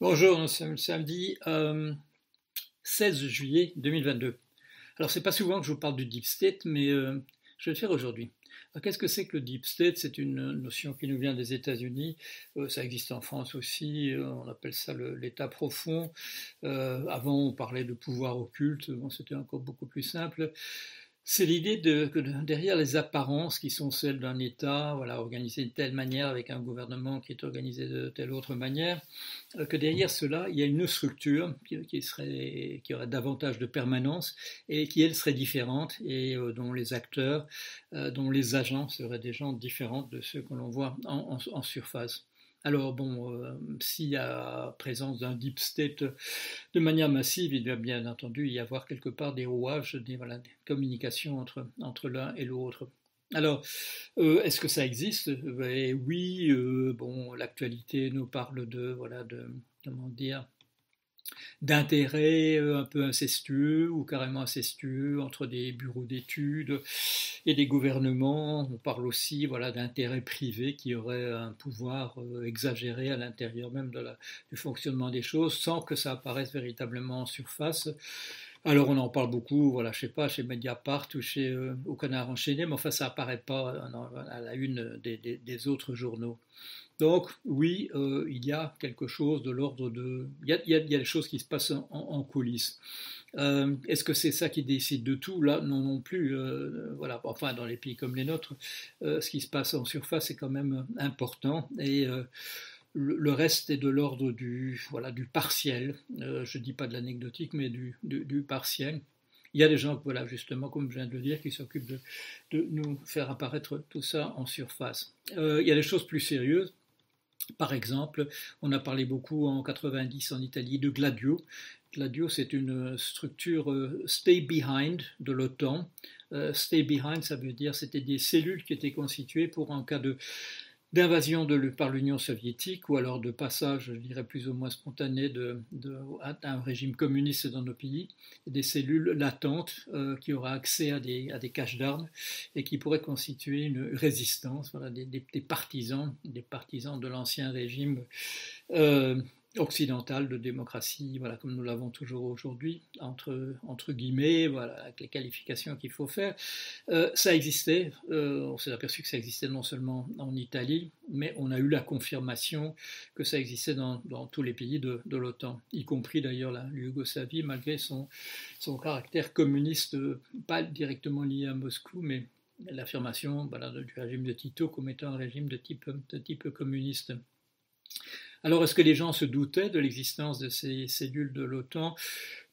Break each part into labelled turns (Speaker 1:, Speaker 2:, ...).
Speaker 1: Bonjour, samedi 16 juillet 2022. Alors, c'est pas souvent que je vous parle du Deep State, mais euh, je vais le faire aujourd'hui. Qu'est-ce que c'est que le Deep State? C'est une notion qui nous vient des États-Unis. Euh, ça existe en France aussi. Euh, on appelle ça l'État profond. avant, on parlait de pouvoir occulte. Bon, C'était encore beaucoup plus simple. C'est l'idée que derrière les apparences qui sont celles d'un État, voilà, organisé de telle manière avec un gouvernement qui est organisé de telle autre manière, euh, que derrière cela, il y a une structure qui, serait, qui aurait davantage de permanence et qui, elle, serait différente et euh, dont les acteurs, euh, dont les agents seraient des gens différents de ceux que l'on voit en surface. Alors bon, euh, s'il y a présence d'un deep state de manière massive, il doit bien entendu y avoir quelque part des rouages, des, communications entre, entre l'un et l'autre. Alors, euh, est-ce que ça existe? Ben Oui, euh, bon, l'actualité nous parle de, voilà, de, comment dire, d'intérêts euh, un peu incestueux ou carrément incestueux entre des bureaux d'études et des gouvernements. On parle aussi voilà, d'intérêts privés qui auraient un pouvoir euh, exagéré à l'intérieur même du fonctionnement des choses sans que ça apparaisse véritablement en surface. Alors on en parle beaucoup, voilà, je sais pas, chez Mediapart ou chez euh, Au Canard enchaîné, mais enfin ça apparaît pas à la une des autres journaux. Donc oui, euh, il y a quelque chose de l'ordre de... Il y, a, des choses qui se passent en, coulisses. Euh, est-ce que c'est ça qui décide de tout? Là, non, non plus. Euh, voilà. Enfin, dans les pays comme les nôtres, ce qui se passe en surface est quand même important. Et le, reste est de l'ordre du, voilà, du partiel. je ne dis pas de l'anecdotique, mais du, du, partiel. Il y a des gens, voilà, justement, comme je viens de le dire, qui s'occupent de, de, nous faire apparaître tout ça en surface. il y a des choses plus sérieuses. Par exemple, on a parlé beaucoup en 90 en Italie de Gladio. Gladio, c'est une structure euh, stay behind de l'OTAN. Euh, stay behind, ça veut dire c'était des cellules qui étaient constituées pour en cas de d'invasion par l'Union soviétique ou alors de passage, je dirais plus ou moins spontané, de, un régime communiste dans nos pays, des cellules latentes euh, qui auraient accès à des, à des caches d'armes et qui pourraient constituer une résistance, voilà, des, partisans, des partisans de l'ancien régime euh, occidentale de démocratie, voilà, comme nous l'avons toujours aujourd'hui, entre, guillemets, voilà, avec les qualifications qu'il faut faire. Euh, ça existait, euh, on s'est aperçu que ça existait non seulement en Italie, mais on a eu la confirmation que ça existait dans, tous les pays de, l'OTAN, y compris d'ailleurs la Yougoslavie, malgré son, caractère communiste, pas directement lié à Moscou, mais l'affirmation voilà, du régime de Tito comme étant un régime de type communiste. Alors, est-ce que les gens se doutaient de l'existence de ces cellules de l'OTAN?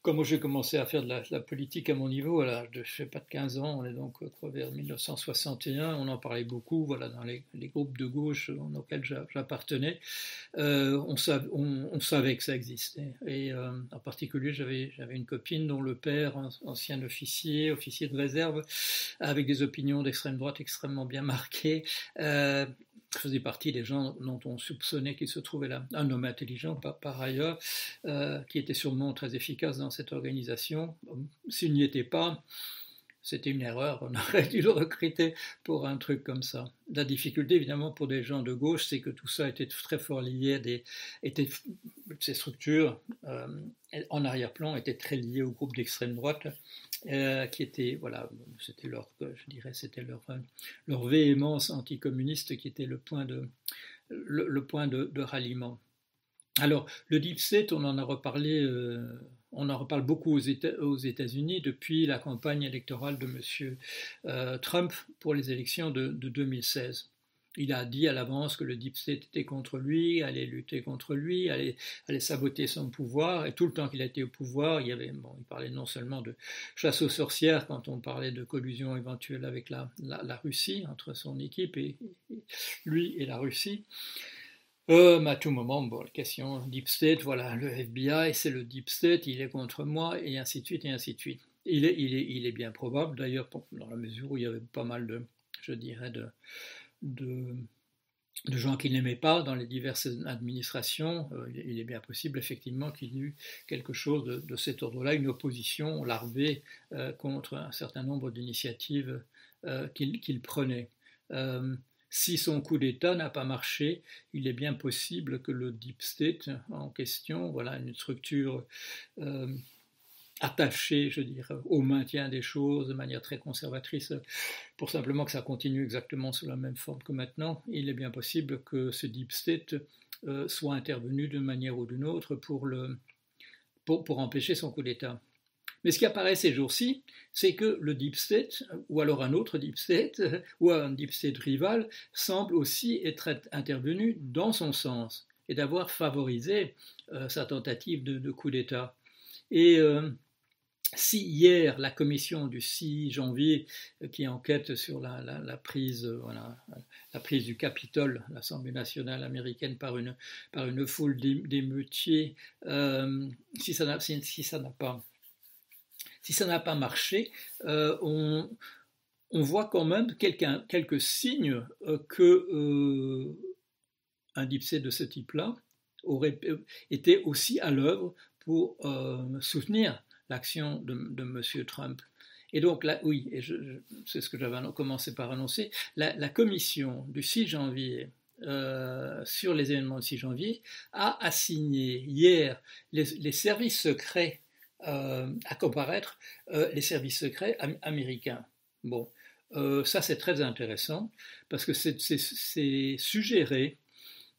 Speaker 1: Comme j'ai commencé à faire de la, politique à mon niveau, à l'âge de, sais pas, de 15 ans, on est donc vers 1961, on en parlait beaucoup, voilà, dans les, groupes de gauche auxquels j'appartenais, euh, on, savait que ça existait. Et euh, en particulier, j'avais une copine dont le père, ancien officier, officier de réserve, avec des opinions d'extrême droite extrêmement bien marquées, euh, faisait partie des gens dont on soupçonnait qu'il se trouvait là. Un homme intelligent, par, ailleurs, euh, qui était sûrement très efficace dans cette organisation. S'il n'y était pas, c'était une erreur, on aurait dû le recruter pour un truc comme ça. La difficulté, évidemment, pour des gens de gauche, c'est que tout ça était très fort lié à des. Ces structures, euh, en arrière-plan, étaient très liées au groupe d'extrême droite, euh, qui était, voilà, c'était leur, je dirais, c'était leur, leur véhémence anticommuniste qui était le point de, le, point de, ralliement. Alors, le deep state, on en a reparlé. Euh, on en reparle beaucoup aux États-Unis depuis la campagne électorale de M. Euh, Trump pour les élections de, 2016. Il a dit à l'avance que le Deep State était contre lui, allait lutter contre lui, allait, saboter son pouvoir. Et tout le temps qu'il a été au pouvoir, il, y avait, bon, il parlait non seulement de chasse aux sorcières quand on parlait de collusion éventuelle avec la, Russie, entre son équipe et lui et la Russie, euh, à tout moment, bon, question Deep State, voilà, le FBI, c'est le Deep State, il est contre moi, et ainsi de suite, et ainsi de suite. Il est, il est, il est bien probable, d'ailleurs, dans la mesure où il y avait pas mal de, je dirais, de, de, gens qui n'aimaient pas dans les diverses administrations, euh, il est bien possible, effectivement, qu'il y ait eu quelque chose de, cet ordre-là, une opposition larvée euh, contre un certain nombre d'initiatives qu'il prenait. Si son coup d'État n'a pas marché, il est bien possible que le Deep State en question, voilà une structure attachée, je dirais, au maintien des choses de manière très conservatrice, pour simplement que ça continue exactement sous la même forme que maintenant, il est bien possible que ce Deep State euh, soit intervenu d'une manière ou d'une autre pour, le, pour empêcher son coup d'État. Mais ce qui apparaît ces jours-ci, c'est que le deep state, ou alors un autre deep state, ou un deep state rival, semble aussi être intervenu dans son sens et d'avoir favorisé euh, sa tentative de, coup d'État. Et euh, si hier la commission du 6 janvier euh, qui enquête sur la, prise, la prise du Capitole, l'Assemblée nationale américaine par une, par une foule d'émeutiers, si ça n'a pas si pas marché, euh, on, voit quand même quelques signes euh, que euh, un dipsé de ce type-là aurait été aussi à l'œuvre pour soutenir l'action de, M. Trump. Et donc là, oui, et c'est ce que j'avais commencé par annoncer, la, commission du 6 janvier sur les événements du 6 janvier a assigné hier les services secrets euh, à comparaître euh, les services secrets américains. Bon, euh, ça c'est très intéressant parce que c'est suggéré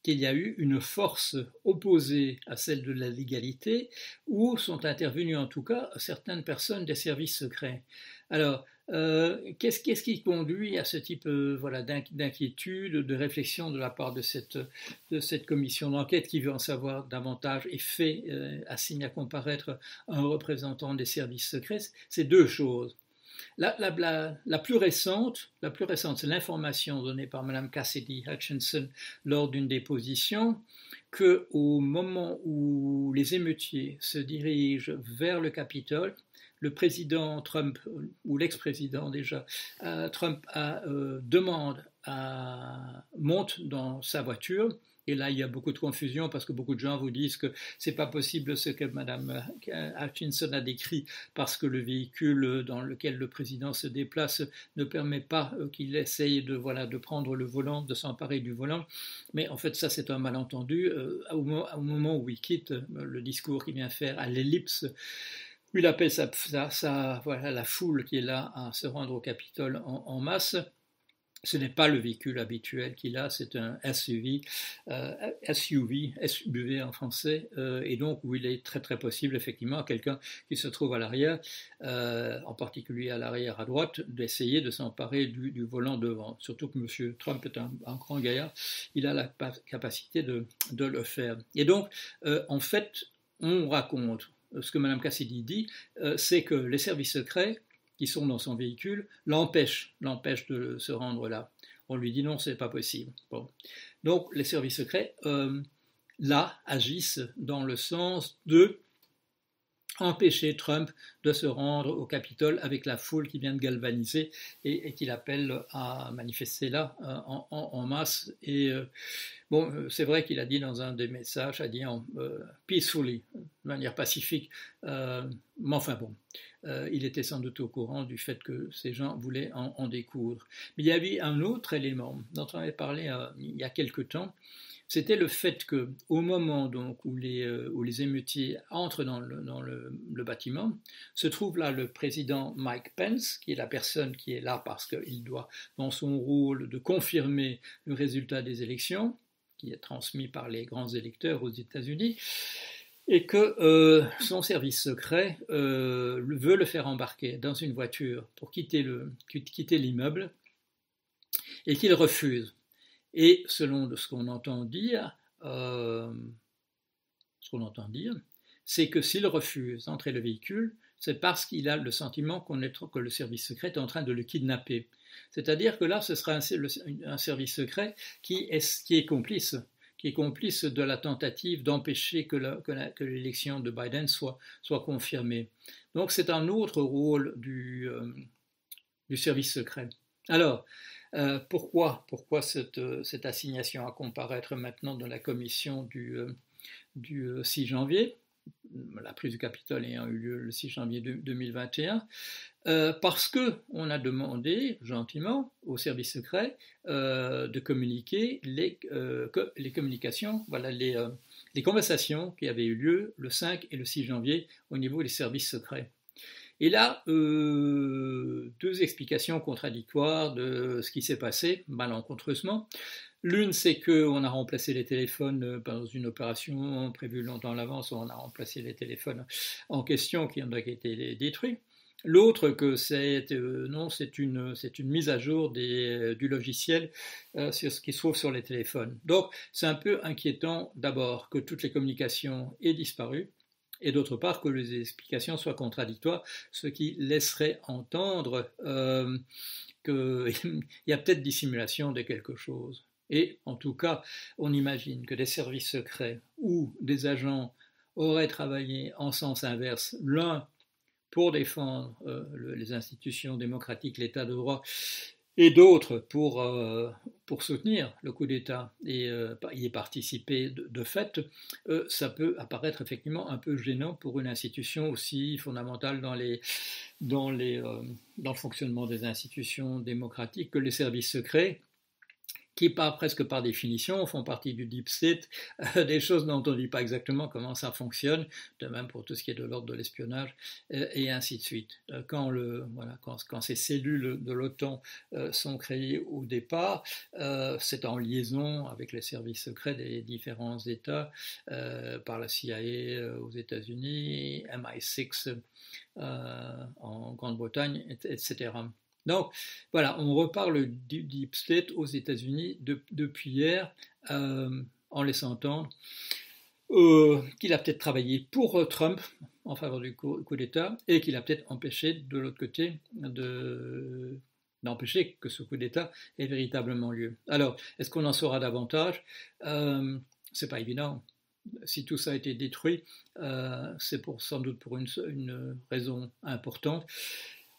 Speaker 1: qu'il y a eu une force opposée à celle de la légalité, où sont intervenues en tout cas certaines personnes des services secrets. Alors, euh, qu'est-ce, qui conduit à ce type euh, voilà, d'inquiétude, de réflexion de la part de cette, de cette commission d'enquête qui veut en savoir davantage et fait, euh, assigne à comparaître un représentant des services secrets? C'est deux choses. La, plus récente, la plus récente, c'est l'information donnée par Mme Cassidy Hutchinson lors d'une déposition que au moment où les émeutiers se dirigent vers le Capitole, le président Trump, ou l'ex-président déjà, euh, Trump euh, demande à, monte dans sa voiture. Et là, il y a beaucoup de confusion parce que beaucoup de gens vous disent que c'est pas possible ce que Mme Hutchinson a décrit parce que le véhicule dans lequel le président se déplace ne permet pas euh, qu'il essaye de, voilà, de prendre le volant, de s'emparer du volant. Mais en fait, ça, c'est un malentendu. au, moment, où il quitte le discours qu'il vient faire à l'ellipse, il appelle ça, voilà, la foule qui est là à se rendre au Capitole en, masse. Ce n'est pas le véhicule habituel qu'il a, c'est un SUV, euh, SUV, SUV en français, euh, et donc où il est très très possible effectivement à quelqu'un qui se trouve à l'arrière, euh, en particulier à l'arrière à droite, d'essayer de s'emparer du, volant devant. Surtout que M. Trump est un, grand gaillard, il a la capacité de, le faire. Et donc, en fait, on raconte, ce que Mme Cassidy dit, c'est que les services secrets qui sont dans son véhicule l'empêchent, l'empêchent de se rendre là. On lui dit non, c'est pas possible. Bon. Donc les services secrets, euh, là, agissent dans le sens de empêcher Trump de se rendre au Capitole avec la foule qui vient de galvaniser et, qu'il appelle à manifester là euh, en, masse. Et euh, bon, c'est vrai qu'il a dit dans un des messages, a dit en peacefully, de manière pacifique, mais enfin bon, il était sans doute au courant du fait que ces gens voulaient en, en découdre. Mais il y avait un autre élément dont on avait parlé il y a quelque temps, c'était le fait que, au moment donc où les, euh, où les émeutiers entrent dans, le, dans le, bâtiment, se trouve là le président Mike Pence, qui est la personne qui est là parce qu'il doit, dans son rôle de confirmer le résultat des élections, qui est transmis par les grands électeurs aux États-Unis, et que euh, son service secret euh, veut le faire embarquer dans une voiture pour quitter l'immeuble, et qu'il refuse. Et selon ce qu'on entend dire, euh, ce qu'on entend dire, c'est que s'il refuse d'entrer le véhicule, c'est parce qu'il a le sentiment que le service secret est en train de le kidnapper. C'est-à-dire que là, ce sera un, service secret qui est, qui est, complice, qui est complice de la tentative d'empêcher que l'élection de Biden soit, confirmée. Donc c'est un autre rôle du, euh, service secret. Alors, euh, pourquoi, euh, cette, assignation à comparaître maintenant dans la commission du, 6 euh, janvier? La prise du Capitole ayant eu lieu le 6 janvier 2021, euh, parce qu'on a demandé gentiment aux services secrets euh, de communiquer les, euh, communications, voilà, les, conversations qui avaient eu lieu le 5 et le 6 janvier au niveau des services secrets. Et là, deux explications contradictoires de ce qui s'est passé malencontreusement. L'une, c'est qu'on a remplacé les téléphones euh, dans une opération prévue longtemps à l'avance, on a remplacé les téléphones en question qui ont été détruits. L'autre, que c'est euh, une, une mise à jour euh, du logiciel sur ce qui se trouve sur les téléphones. Donc, c'est un peu inquiétant d'abord que toutes les communications aient disparu et d'autre part que les explications soient contradictoires, ce qui laisserait entendre qu'il y a peut-être dissimulation de quelque chose. Et en tout cas, on imagine que des services secrets ou des agents auraient travaillé en sens inverse, l'un pour défendre euh, les institutions démocratiques, l'état de droit, et d'autres pour, euh, pour soutenir le coup d'État et euh, y participer. De, fait, ça peut apparaître effectivement un peu gênant pour une institution aussi fondamentale dans, les, dans, les, dans le fonctionnement des institutions démocratiques que les services secrets qui par, presque par définition font partie du deep state, euh, des choses dont on ne dit pas exactement comment ça fonctionne, de même pour tout ce qui est de l'ordre de l'espionnage, euh, et ainsi de suite. Euh, quand, le, voilà, quand, quand ces cellules de l'OTAN sont créées au départ, c'est en liaison avec les services secrets des différents États, par la CIA aux États-Unis, MI6 en Grande-Bretagne, etc. Donc voilà, on reparle du Deep State aux États-Unis depuis hier, euh, en laissant entendre euh, qu'il a peut-être travaillé pour euh, Trump en faveur du coup, d'État et qu'il a peut-être empêché de l'autre côté d'empêcher que ce coup d'État ait véritablement lieu. Alors, est-ce qu'on en saura davantage? C'est pas évident. Si tout ça a été détruit, c'est pour, sans doute pour une raison importante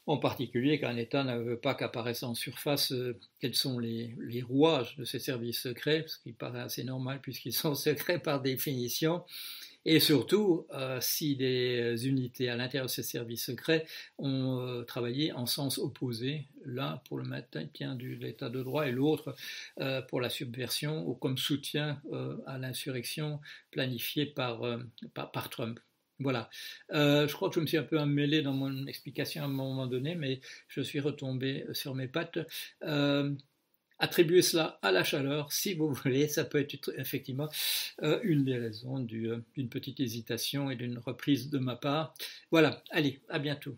Speaker 1: en particulier quand un État ne veut pas qu'apparaissent en surface euh, quels sont les, rouages de ces services secrets, ce qui paraît assez normal puisqu'ils sont secrets par définition, et surtout euh, si des unités à l'intérieur de ces services secrets ont euh, travaillé en sens opposé, l'un pour le maintien de l'état de droit et l'autre pour la subversion ou comme soutien à l'insurrection planifiée par Trump. Voilà. Euh, je crois que je me suis un peu emmêlé dans mon explication à un moment donné, mais je suis retombé sur mes pattes. Euh, attribuer cela à la chaleur, si vous voulez, ça peut être effectivement euh, une des raisons d'une petite hésitation et d'une reprise de ma part. Voilà, allez, à bientôt.